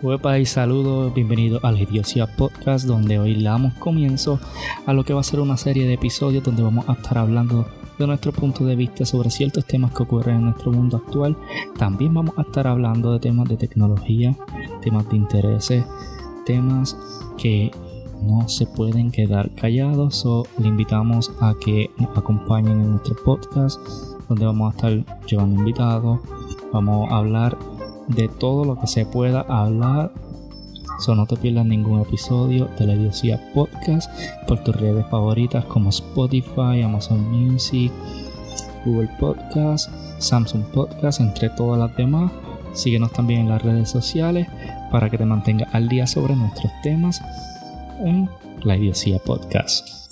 Huepa y saludos, bienvenidos a la Idiocia Podcast, donde hoy le damos comienzo a lo que va a ser una serie de episodios donde vamos a estar hablando de nuestro punto de vista sobre ciertos temas que ocurren en nuestro mundo actual. También vamos a estar hablando de temas de tecnología, temas de intereses, temas que no se pueden quedar callados o le invitamos a que nos acompañen en nuestro podcast donde vamos a estar llevando invitados, vamos a hablar de todo lo que se pueda hablar. So, no te pierdas ningún episodio de la Idiosía Podcast por tus redes favoritas como Spotify, Amazon Music, Google Podcast, Samsung Podcast, entre todas las demás. Síguenos también en las redes sociales para que te mantengas al día sobre nuestros temas en la Idiosía Podcast.